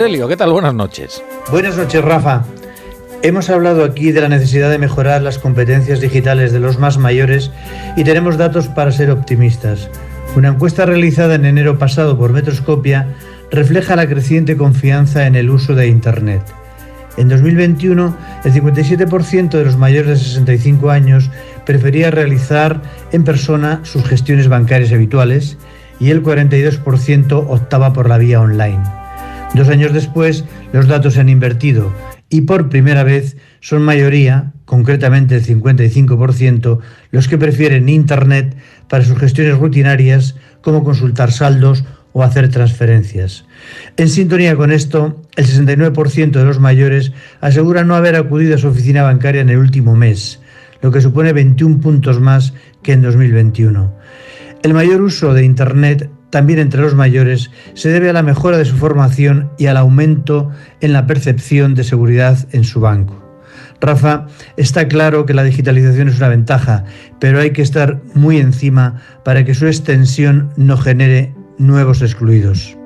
¿qué tal? Buenas noches. Buenas noches, Rafa. Hemos hablado aquí de la necesidad de mejorar las competencias digitales de los más mayores y tenemos datos para ser optimistas. Una encuesta realizada en enero pasado por Metroscopia refleja la creciente confianza en el uso de Internet. En 2021, el 57% de los mayores de 65 años prefería realizar en persona sus gestiones bancarias habituales y el 42% optaba por la vía online. Dos años después, los datos se han invertido y por primera vez son mayoría, concretamente el 55%, los que prefieren Internet para sus gestiones rutinarias como consultar saldos o hacer transferencias. En sintonía con esto, el 69% de los mayores asegura no haber acudido a su oficina bancaria en el último mes, lo que supone 21 puntos más que en 2021. El mayor uso de Internet también entre los mayores, se debe a la mejora de su formación y al aumento en la percepción de seguridad en su banco. Rafa, está claro que la digitalización es una ventaja, pero hay que estar muy encima para que su extensión no genere nuevos excluidos.